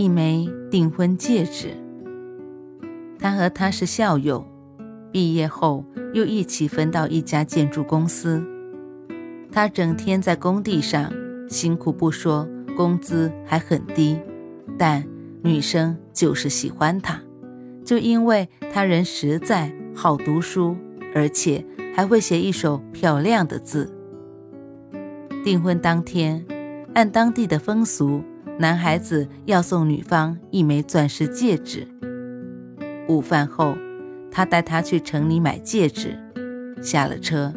一枚订婚戒指。他和她是校友，毕业后又一起分到一家建筑公司。他整天在工地上辛苦不说，工资还很低，但女生就是喜欢他，就因为他人实在，好读书，而且还会写一手漂亮的字。订婚当天，按当地的风俗。男孩子要送女方一枚钻石戒指。午饭后，他带她去城里买戒指。下了车，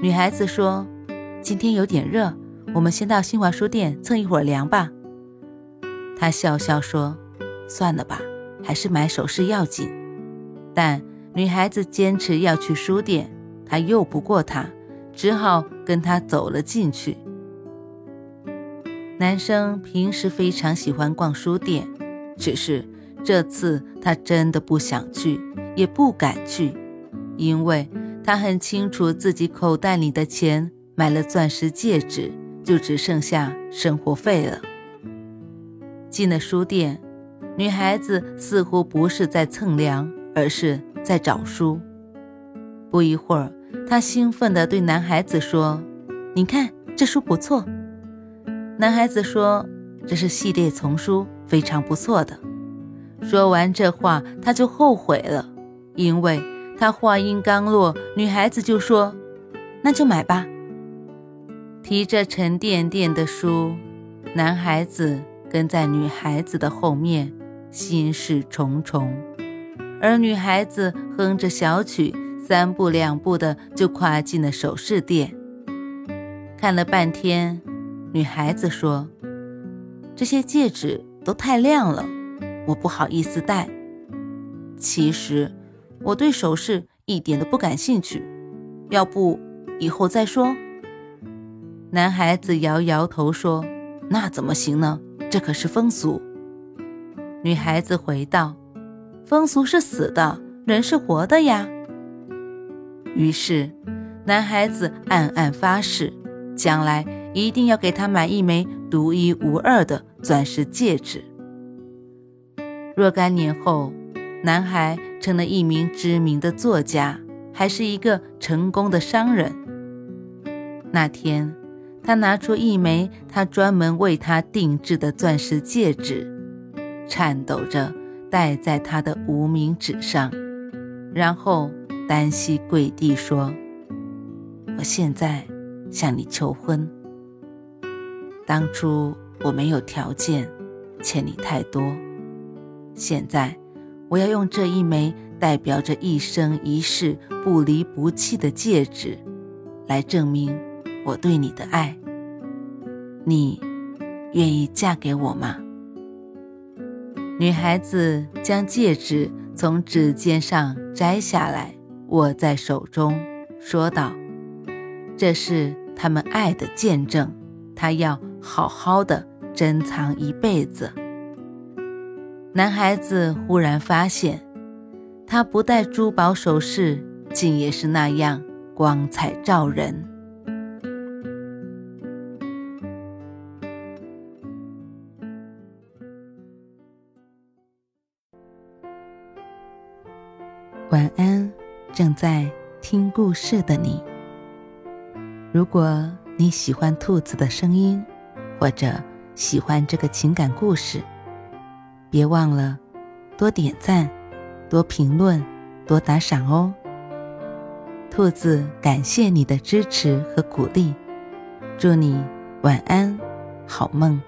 女孩子说：“今天有点热，我们先到新华书店蹭一会儿凉吧。”他笑笑说：“算了吧，还是买首饰要紧。”但女孩子坚持要去书店，他拗不过她，只好跟她走了进去。男生平时非常喜欢逛书店，只是这次他真的不想去，也不敢去，因为他很清楚自己口袋里的钱买了钻石戒指，就只剩下生活费了。进了书店，女孩子似乎不是在蹭凉，而是在找书。不一会儿，她兴奋地对男孩子说：“你看，这书不错。”男孩子说：“这是系列丛书，非常不错的。”说完这话，他就后悔了，因为他话音刚落，女孩子就说：“那就买吧。”提着沉甸甸的书，男孩子跟在女孩子的后面，心事重重。而女孩子哼着小曲，三步两步的就跨进了首饰店，看了半天。女孩子说：“这些戒指都太亮了，我不好意思戴。其实我对首饰一点都不感兴趣，要不以后再说。”男孩子摇摇头说：“那怎么行呢？这可是风俗。”女孩子回道：“风俗是死的，人是活的呀。”于是，男孩子暗暗发誓，将来。一定要给他买一枚独一无二的钻石戒指。若干年后，男孩成了一名知名的作家，还是一个成功的商人。那天，他拿出一枚他专门为她定制的钻石戒指，颤抖着戴在他的无名指上，然后单膝跪地说：“我现在向你求婚。”当初我没有条件，欠你太多。现在我要用这一枚代表着一生一世不离不弃的戒指，来证明我对你的爱。你愿意嫁给我吗？女孩子将戒指从指尖上摘下来，握在手中，说道：“这是他们爱的见证。”她要。好好的珍藏一辈子。男孩子忽然发现，他不戴珠宝首饰，竟也是那样光彩照人。晚安，正在听故事的你。如果你喜欢兔子的声音，或者喜欢这个情感故事，别忘了多点赞、多评论、多打赏哦。兔子感谢你的支持和鼓励，祝你晚安，好梦。